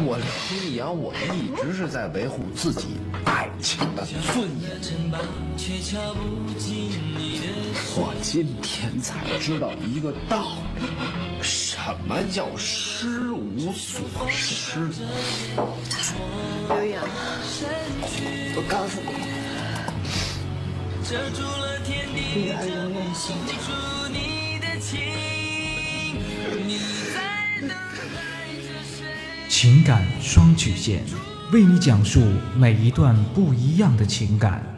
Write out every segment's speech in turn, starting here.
我李阳，我一直是在维护自己爱情的尊严。我今天才知道一个道理，什么叫失无所失？刘洋，我告诉你，女儿永远心情感双曲线，为你讲述每一段不一样的情感。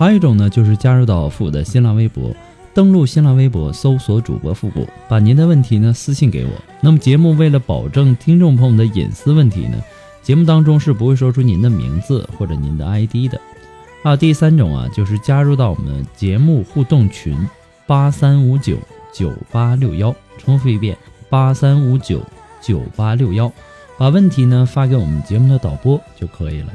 还有一种呢，就是加入到复古的新浪微博，登录新浪微博搜索主播复古，把您的问题呢私信给我。那么节目为了保证听众朋友们的隐私问题呢，节目当中是不会说出您的名字或者您的 ID 的。还有第三种啊，就是加入到我们节目互动群八三五九九八六幺，重复一遍八三五九九八六幺，把问题呢发给我们节目的导播就可以了。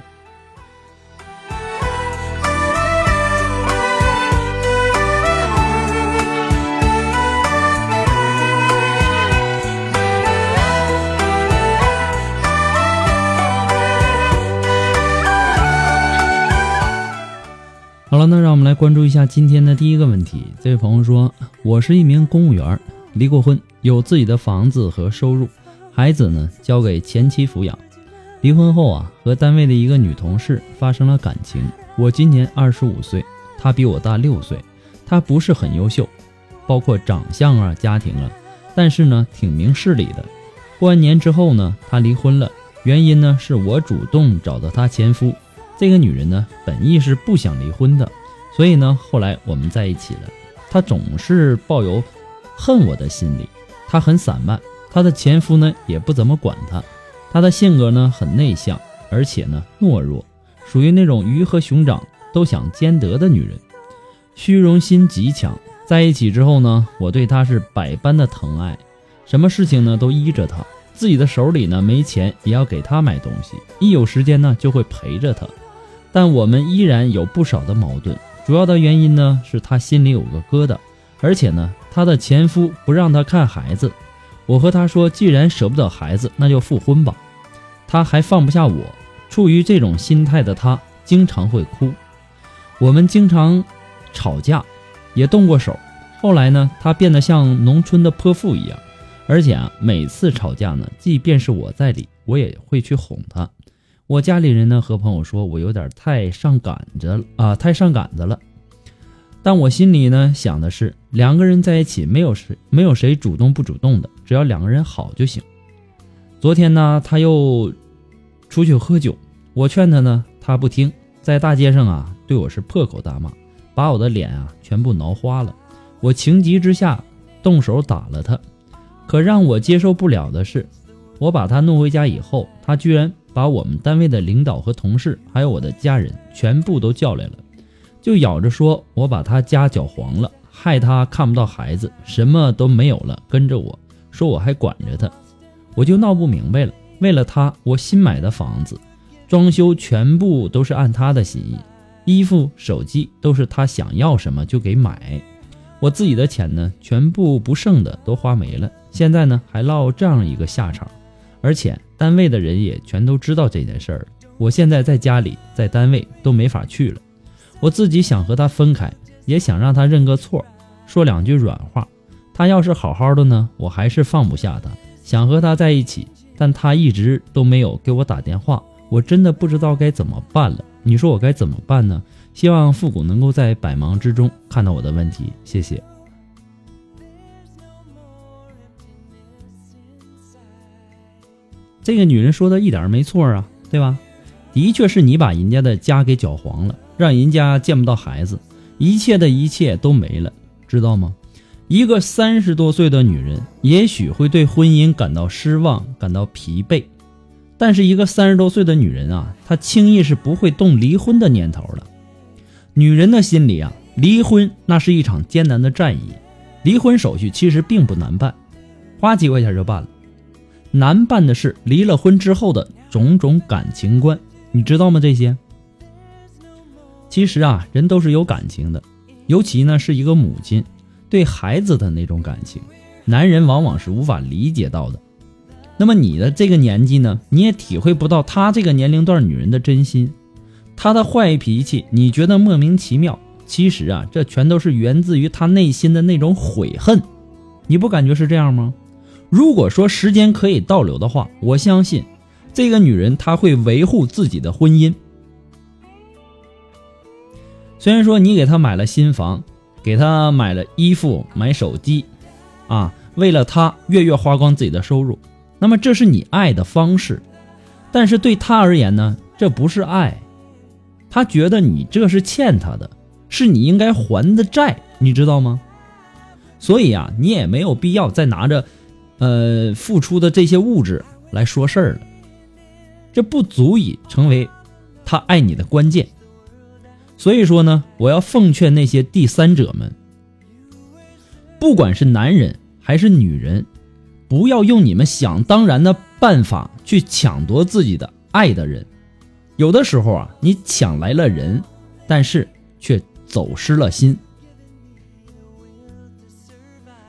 好了，那让我们来关注一下今天的第一个问题。这位朋友说：“我是一名公务员，离过婚，有自己的房子和收入，孩子呢交给前妻抚养。离婚后啊，和单位的一个女同事发生了感情。我今年二十五岁，她比我大六岁，她不是很优秀，包括长相啊、家庭啊，但是呢挺明事理的。过完年之后呢，她离婚了，原因呢是我主动找到她前夫。”这个女人呢，本意是不想离婚的，所以呢，后来我们在一起了。她总是抱有恨我的心理，她很散漫，她的前夫呢也不怎么管她。她的性格呢很内向，而且呢懦弱，属于那种鱼和熊掌都想兼得的女人，虚荣心极强。在一起之后呢，我对她是百般的疼爱，什么事情呢都依着她，自己的手里呢没钱也要给她买东西，一有时间呢就会陪着她。但我们依然有不少的矛盾，主要的原因呢是她心里有个疙瘩，而且呢她的前夫不让她看孩子。我和她说，既然舍不得孩子，那就复婚吧。她还放不下我，处于这种心态的她经常会哭。我们经常吵架，也动过手。后来呢，她变得像农村的泼妇一样，而且啊，每次吵架呢，即便是我在理，我也会去哄她。我家里人呢和朋友说，我有点太上赶着了啊，太上赶子了。但我心里呢想的是，两个人在一起没有谁没有谁主动不主动的，只要两个人好就行。昨天呢，他又出去喝酒，我劝他呢，他不听，在大街上啊对我是破口大骂，把我的脸啊全部挠花了。我情急之下动手打了他，可让我接受不了的是，我把他弄回家以后，他居然把我们单位的领导和同事，还有我的家人全部都叫来了，就咬着说我把他家搅黄了，害他看不到孩子，什么都没有了，跟着我说我还管着他，我就闹不明白了。为了他，我新买的房子，装修全部都是按他的心意，衣服、手机都是他想要什么就给买。我自己的钱呢，全部不剩的都花没了，现在呢还落这样一个下场，而且单位的人也全都知道这件事儿。我现在在家里，在单位都没法去了。我自己想和他分开，也想让他认个错，说两句软话。他要是好好的呢，我还是放不下他，想和他在一起，但他一直都没有给我打电话，我真的不知道该怎么办了。你说我该怎么办呢？希望复古能够在百忙之中看到我的问题，谢谢。这个女人说的一点没错啊，对吧？的确是你把人家的家给搅黄了，让人家见不到孩子，一切的一切都没了，知道吗？一个三十多岁的女人，也许会对婚姻感到失望，感到疲惫，但是一个三十多岁的女人啊，她轻易是不会动离婚的念头的。女人的心里啊，离婚那是一场艰难的战役。离婚手续其实并不难办，花几块钱就办了。难办的是离了婚之后的种种感情观，你知道吗？这些其实啊，人都是有感情的，尤其呢是一个母亲对孩子的那种感情，男人往往是无法理解到的。那么你的这个年纪呢，你也体会不到他这个年龄段女人的真心。他的坏脾气，你觉得莫名其妙？其实啊，这全都是源自于他内心的那种悔恨。你不感觉是这样吗？如果说时间可以倒流的话，我相信这个女人她会维护自己的婚姻。虽然说你给她买了新房，给她买了衣服、买手机，啊，为了她月月花光自己的收入，那么这是你爱的方式。但是对她而言呢，这不是爱。她觉得你这是欠她的，是你应该还的债，你知道吗？所以啊，你也没有必要再拿着，呃，付出的这些物质来说事儿了，这不足以成为他爱你的关键。所以说呢，我要奉劝那些第三者们，不管是男人还是女人，不要用你们想当然的办法去抢夺自己的爱的人。有的时候啊，你抢来了人，但是却走失了心。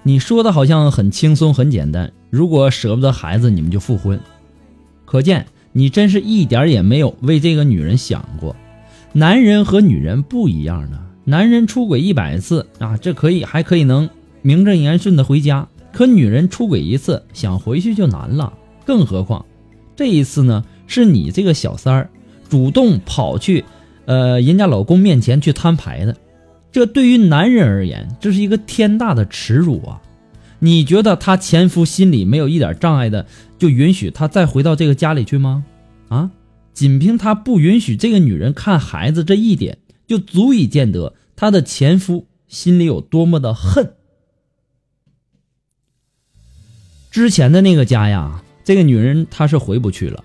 你说的好像很轻松很简单，如果舍不得孩子，你们就复婚。可见你真是一点也没有为这个女人想过。男人和女人不一样的，男人出轨一百次啊，这可以还可以能名正言顺的回家，可女人出轨一次，想回去就难了。更何况这一次呢，是你这个小三儿。主动跑去，呃，人家老公面前去摊牌的，这对于男人而言，这是一个天大的耻辱啊！你觉得他前夫心里没有一点障碍的，就允许他再回到这个家里去吗？啊，仅凭他不允许这个女人看孩子这一点，就足以见得他的前夫心里有多么的恨。之前的那个家呀，这个女人她是回不去了，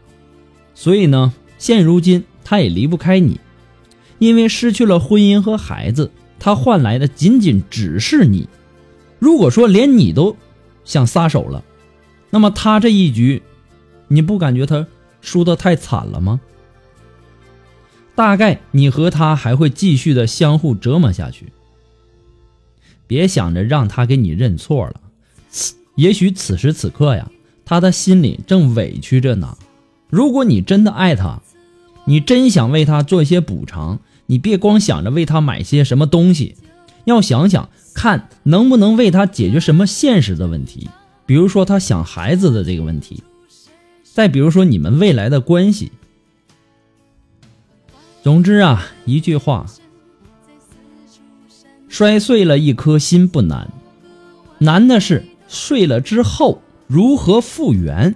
所以呢。现如今，她也离不开你，因为失去了婚姻和孩子，他换来的仅仅只是你。如果说连你都想撒手了，那么他这一局，你不感觉他输得太惨了吗？大概你和他还会继续的相互折磨下去。别想着让他给你认错了，也许此时此刻呀，他的心里正委屈着呢。如果你真的爱他，你真想为他做一些补偿，你别光想着为他买些什么东西，要想想看能不能为他解决什么现实的问题，比如说他想孩子的这个问题，再比如说你们未来的关系。总之啊，一句话，摔碎了一颗心不难，难的是碎了之后如何复原。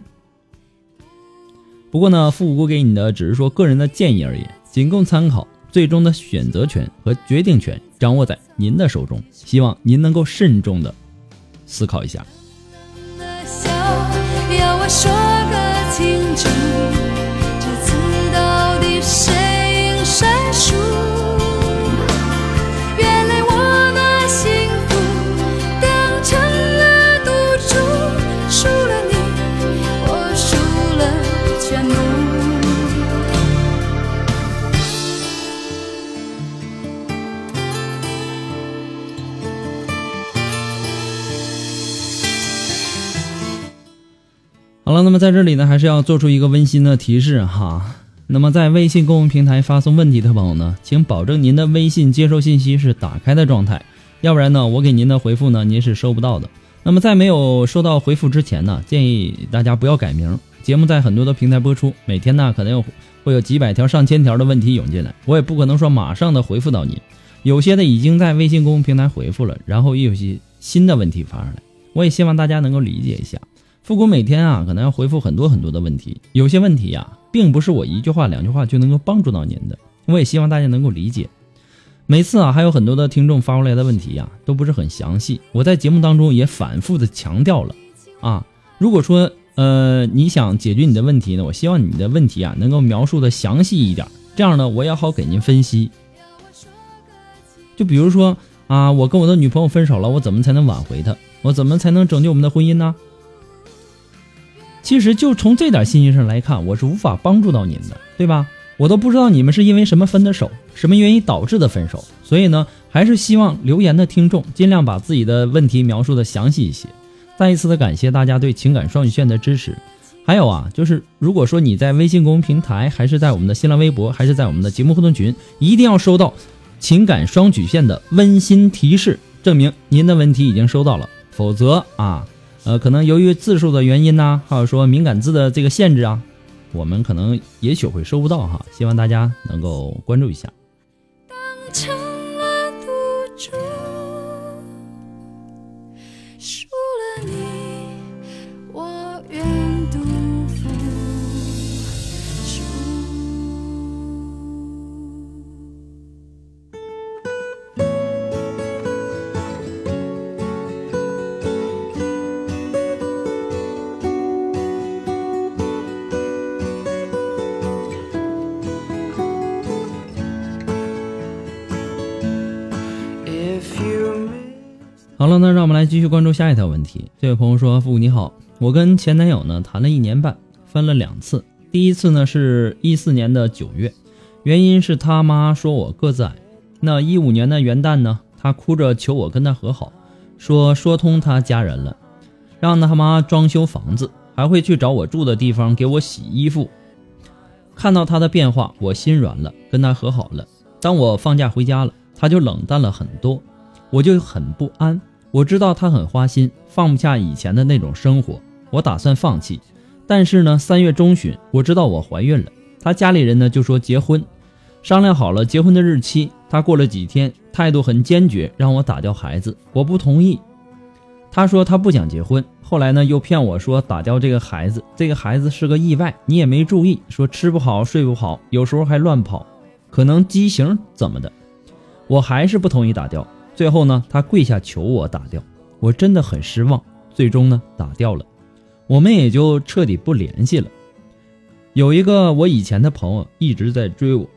不过呢，复古给你的只是说个人的建议而已，仅供参考，最终的选择权和决定权掌握在您的手中。希望您能够慎重的思考一下。了，那么在这里呢，还是要做出一个温馨的提示哈。那么在微信公众平台发送问题的朋友呢，请保证您的微信接收信息是打开的状态，要不然呢，我给您的回复呢，您是收不到的。那么在没有收到回复之前呢，建议大家不要改名。节目在很多的平台播出，每天呢可能有会有几百条、上千条的问题涌进来，我也不可能说马上的回复到您。有些的已经在微信公众平台回复了，然后又有些新的问题发上来，我也希望大家能够理解一下。复古每天啊，可能要回复很多很多的问题，有些问题呀、并不是我一句话两句话就能够帮助到您的。我也希望大家能够理解。每次啊，还有很多的听众发过来的问题呀、都不是很详细。我在节目当中也反复的强调了啊，如果说呃你想解决你的问题呢，我希望你的问题啊能够描述的详细一点，这样呢我也好给您分析。就比如说啊，我跟我的女朋友分手了，我怎么才能挽回她？我怎么才能拯救我们的婚姻呢？其实就从这点信息上来看，我是无法帮助到您的，对吧？我都不知道你们是因为什么分的手，什么原因导致的分手，所以呢，还是希望留言的听众尽量把自己的问题描述的详细一些。再一次的感谢大家对情感双曲线的支持。还有啊，就是如果说你在微信公众平台，还是在我们的新浪微博，还是在我们的节目互动群，一定要收到情感双曲线的温馨提示，证明您的问题已经收到了。否则啊，呃，可能由于字数的原因呢、还有说敏感字的这个限制啊，我们可能也许会收不到哈。希望大家能够关注一下。了，那让我们来继续关注下一条问题。这位朋友说：“父母你好，我跟前男友呢谈了一年半，分了两次。第一次呢是一四年的九月，原因是他妈说我个子矮。那一五年的元旦呢，他哭着求我跟他和好，说说通他家人了，让他妈装修房子，还会去找我住的地方给我洗衣服。看到他的变化，我心软了，跟他和好了。当我放假回家了，他就冷淡了很多。”我就很不安，我知道他很花心，放不下以前的那种生活，我打算放弃。但是呢，三月中旬，我知道我怀孕了，他家里人呢就说结婚，商量好了结婚的日期。他过了几天，态度很坚决，让我打掉孩子，我不同意。他说他不想结婚，后来呢又骗我说打掉这个孩子，这个孩子是个意外，你也没注意，说吃不好睡不好，有时候还乱跑，可能畸形怎么的，我还是不同意打掉。最后呢，他跪下求我打掉，我真的很失望。最终呢，打掉了，我们也就彻底不联系了。有一个我以前的朋友一直在追我，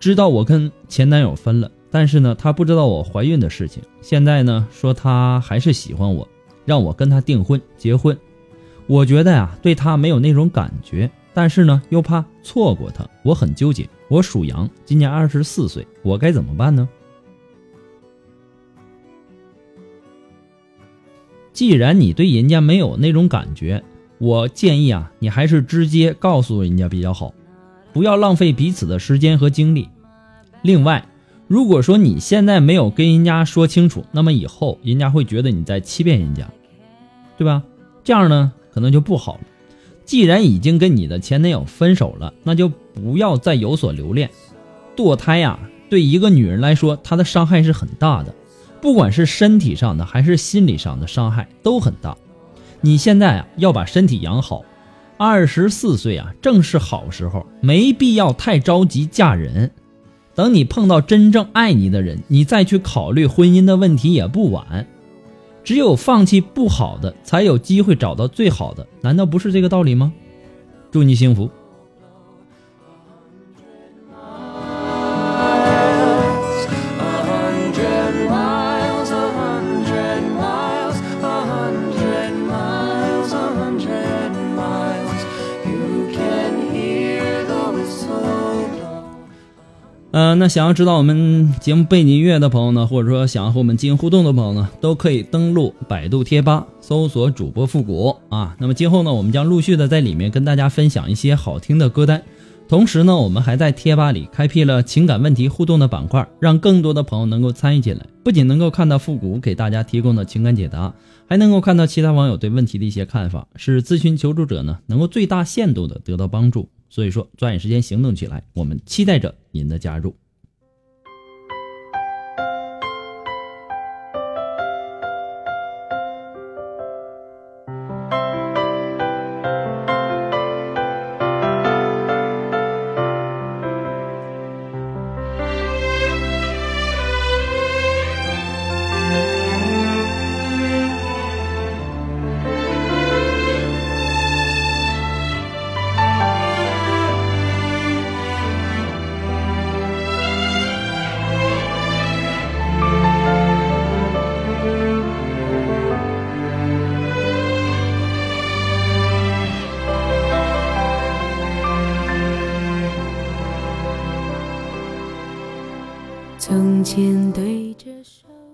知道我跟前男友分了，但是呢，他不知道我怀孕的事情。现在呢，说他还是喜欢我，让我跟他订婚结婚。我觉得呀、对他没有那种感觉，但是呢，又怕错过他，我很纠结。我属羊，今年二十四岁，我该怎么办呢？既然你对人家没有那种感觉，我建议啊，你还是直接告诉人家比较好，不要浪费彼此的时间和精力。另外，如果说你现在没有跟人家说清楚，那么以后人家会觉得你在欺骗人家，对吧？这样呢，可能就不好了。既然已经跟你的前男友分手了，那就不要再有所留恋。堕胎呀、对一个女人来说，她的伤害是很大的。不管是身体上的还是心理上的伤害都很大。你现在啊要把身体养好，二十四岁啊正是好时候，没必要太着急嫁人。等你碰到真正爱你的人，你再去考虑婚姻的问题也不晚。只有放弃不好的，才有机会找到最好的，难道不是这个道理吗？祝你幸福。呃，那想要知道我们节目背景音乐的朋友呢，或者说想要和我们进行互动的朋友呢，都可以登录百度贴吧搜索主播复古啊。那么今后呢，我们将陆续的在里面跟大家分享一些好听的歌单，同时呢，我们还在贴吧里开辟了情感问题互动的板块，让更多的朋友能够参与进来，不仅能够看到复古给大家提供的情感解答，还能够看到其他网友对问题的一些看法，使咨询求助者呢能够最大限度的得到帮助。所以说，抓紧时间行动起来，我们期待着您的加入。间对着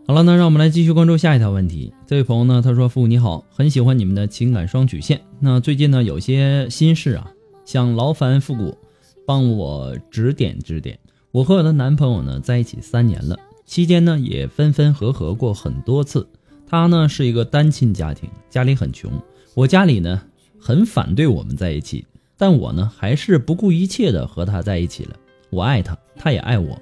好了，那让我们来继续关注下一条问题。这位朋友呢，他说：“父母你好，很喜欢你们的情感双曲线。那最近呢，有些心事啊，想劳烦复古帮我指点指点。我和我的男朋友呢在一起三年了，期间呢也分分合合过很多次。他呢是一个单亲家庭，家里很穷。我家里呢很反对我们在一起，但我呢还是不顾一切的和他在一起了。我爱他，他也爱我。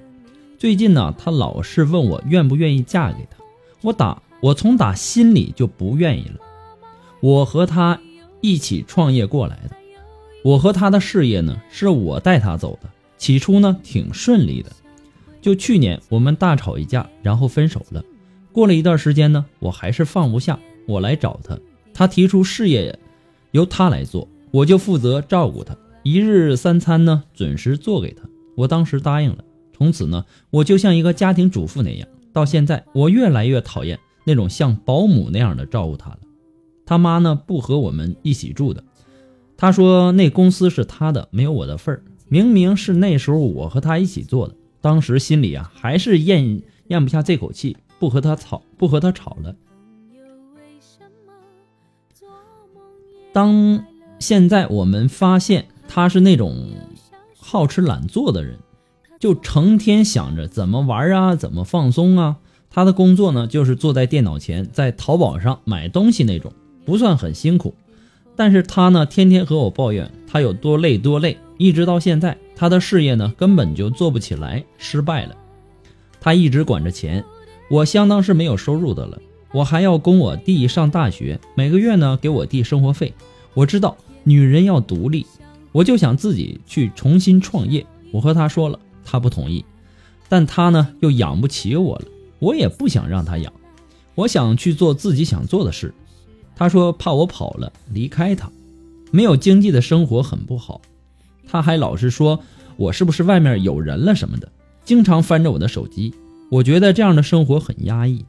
最近呢，他老是问我愿不愿意嫁给他，我打我从打心里就不愿意了。我和他一起创业过来的，我和他的事业呢是我带他走的，起初呢挺顺利的。就去年我们大吵一架，然后分手了。过了一段时间呢，我还是放不下，我来找他，他提出事业由他来做，我就负责照顾他，一日三餐呢准时做给他。我当时答应了。从此呢，我就像一个家庭主妇那样。到现在，我越来越讨厌那种像保姆那样的照顾他了。他妈呢，不和我们一起住的。他说那公司是他的，没有我的份儿。明明是那时候我和他一起做的，当时心里啊还是咽咽不下这口气，不和他吵，不和他吵了。当现在我们发现他是那种好吃懒做的人。就成天想着怎么玩啊，怎么放松啊。他的工作呢，就是坐在电脑前，在淘宝上买东西那种，不算很辛苦。但是他呢，天天和我抱怨他有多累多累，一直到现在，他的事业呢根本就做不起来，失败了。他一直管着钱，我相当是没有收入的了。我还要供我弟上大学，每个月呢给我弟生活费。我知道女人要独立，我就想自己去重新创业。我和他说了。他不同意，但他呢又养不起我了，我也不想让他养，我想去做自己想做的事。他说怕我跑了离开他，没有经济的生活很不好。他还老是说我是不是外面有人了什么的，经常翻着我的手机。我觉得这样的生活很压抑。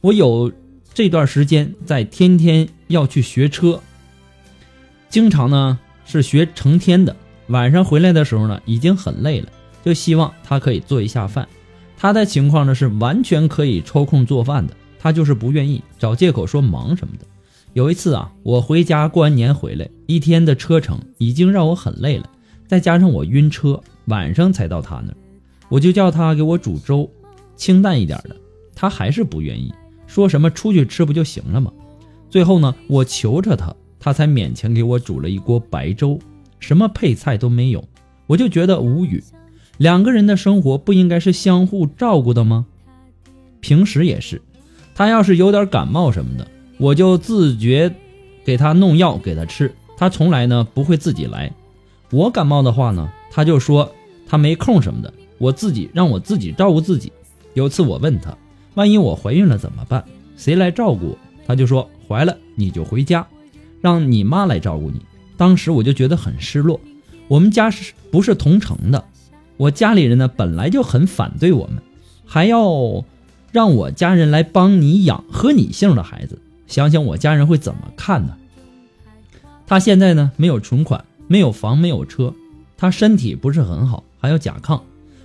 我有这段时间在天天要去学车，经常呢是学成天的，晚上回来的时候呢已经很累了。就希望他可以做一下饭，他的情况呢是完全可以抽空做饭的，他就是不愿意，找借口说忙什么的。有一次啊，我回家过完年回来，一天的车程已经让我很累了，再加上我晕车，晚上才到他那儿，我就叫他给我煮粥，清淡一点的，他还是不愿意，说什么出去吃不就行了吗？最后呢，我求着他，他才勉强给我煮了一锅白粥，什么配菜都没有，我就觉得无语。两个人的生活不应该是相互照顾的吗？平时也是，他要是有点感冒什么的，我就自觉给他弄药给他吃，他从来呢不会自己来。我感冒的话呢，他就说他没空什么的，我自己让我自己照顾自己。有次我问他，万一我怀孕了怎么办？谁来照顾我？他就说怀了你就回家，让你妈来照顾你。当时我就觉得很失落。我们家是不是同城的？我家里人呢本来就很反对我们，还要让我家人来帮你养和你姓的孩子，想想我家人会怎么看呢？他现在呢没有存款，没有房，没有车，他身体不是很好，还有甲亢。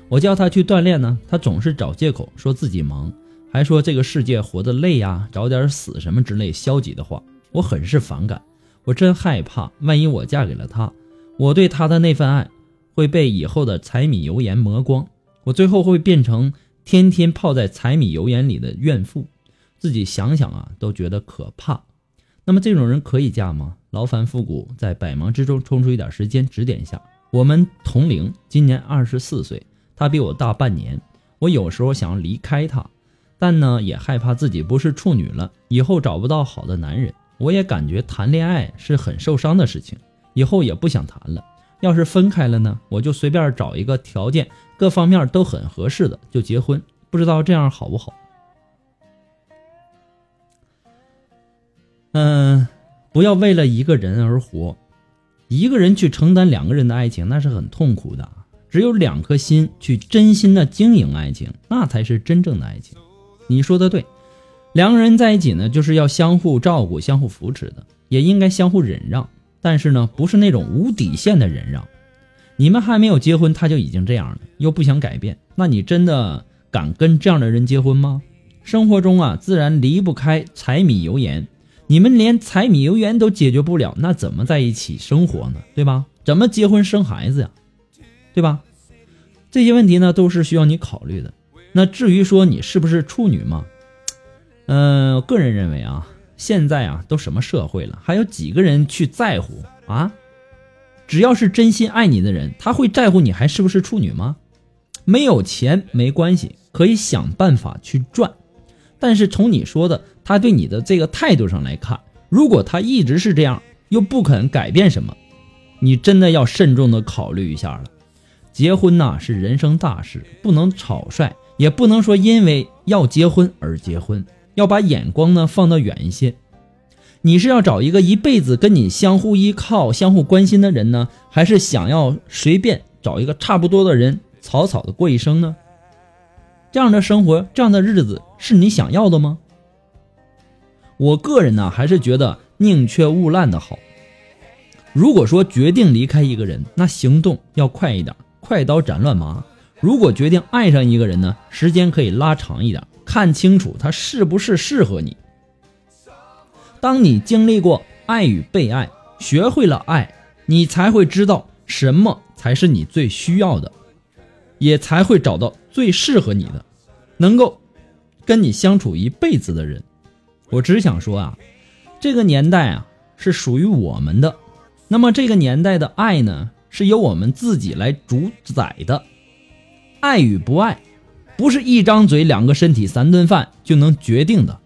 我叫他去锻炼呢，他总是找借口说自己忙，还说这个世界活得累呀，找点死什么之类消极的话，我很是反感。我真害怕，万一我嫁给了他，我对他的那份爱会被以后的柴米油盐磨光，我最后会变成天天泡在柴米油盐里的怨妇。自己想想啊，都觉得可怕。那么这种人可以嫁吗？劳烦复古在百忙之中抽出一点时间指点一下。我们同龄，今年二十四岁，他比我大半年。我有时候想离开他，但呢也害怕自己不是处女了，以后找不到好的男人。我也感觉谈恋爱是很受伤的事情，以后也不想谈了。要是分开了呢，我就随便找一个条件各方面都很合适的就结婚，不知道这样好不好？嗯，不要为了一个人而活，一个人去承担两个人的爱情，那是很痛苦的。只有两颗心去真心的经营爱情，那才是真正的爱情。你说的对。两个人在一起呢，就是要相互照顾、相互扶持的，也应该相互忍让。但是呢，不是那种无底线的忍让。你们还没有结婚，他就已经这样了，又不想改变，那你真的敢跟这样的人结婚吗？生活中啊，自然离不开柴米油盐。你们连柴米油盐都解决不了，那怎么在一起生活呢？对吧？怎么结婚生孩子呀？对吧？这些问题呢，都是需要你考虑的。那至于说你是不是处女嘛？嗯，我个人认为啊，现在啊都什么社会了，还有几个人去在乎啊？只要是真心爱你的人，他会在乎你还是不是处女吗？没有钱没关系，可以想办法去赚。但是从你说的他对你的这个态度上来看，如果他一直是这样，又不肯改变什么，你真的要慎重的考虑一下了。结婚呐是人生大事，不能草率，也不能说因为要结婚而结婚。要把眼光呢放得远一些，你是要找一个一辈子跟你相互依靠、相互关心的人呢，还是想要随便找一个差不多的人草草的过一生呢？这样的生活、这样的日子是你想要的吗？我个人呢，还是觉得宁缺毋滥的好。如果说决定离开一个人，那行动要快一点，快刀斩乱麻；如果决定爱上一个人呢，时间可以拉长一点。看清楚他是不是适合你。当你经历过爱与被爱，学会了爱，你才会知道什么才是你最需要的，也才会找到最适合你的，能够跟你相处一辈子的人。我只想说啊，这个年代啊是属于我们的，那么这个年代的爱呢，是由我们自己来主宰的，爱与不爱。不是一张嘴、两个身体、三顿饭就能决定的。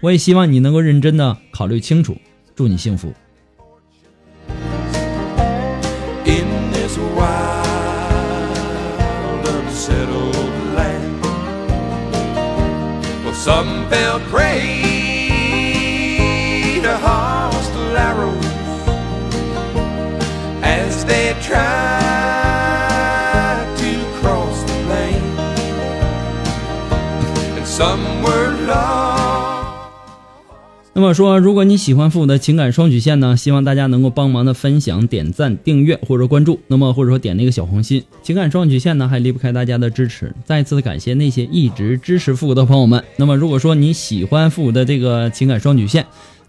我也希望你能够认真的考虑清楚。祝你幸福。try 那么说，如果你喜欢父母的情感双曲线呢，希望大家能够帮忙的分享、点赞、订阅或者关注，那么或者说点那个小红心。情感双曲线呢，还离不开大家的支持。再次的感谢那些一直支持复古的朋友们。那么如果说你喜欢复古的这个情感双曲线，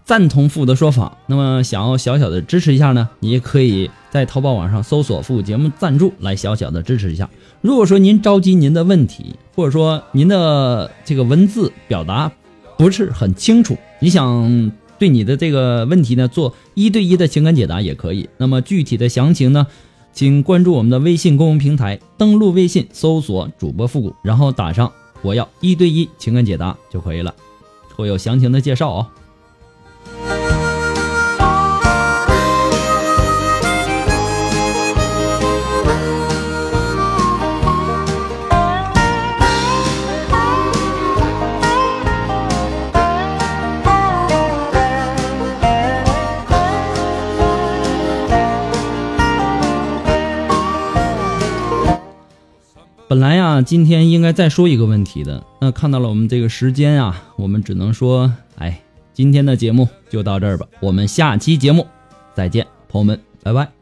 赞同复古的说法，那么想要小小的支持一下呢，你也可以在淘宝网上搜索复古节目赞助来小小的支持一下。如果说您着急您的问题，或者说您的这个文字表达不是很清楚，你想对你的这个问题呢做一对一的情感解答也可以。那么具体的详情呢，请关注我们的微信公众平台，登录微信搜索主播复古，然后打上我要一对一情感解答就可以了，会有详情的介绍哦。本来呀，今天应该再说一个问题的，那看到了我们这个时间啊，我们只能说，哎，今天的节目就到这儿吧，我们下期节目再见，朋友们，拜拜。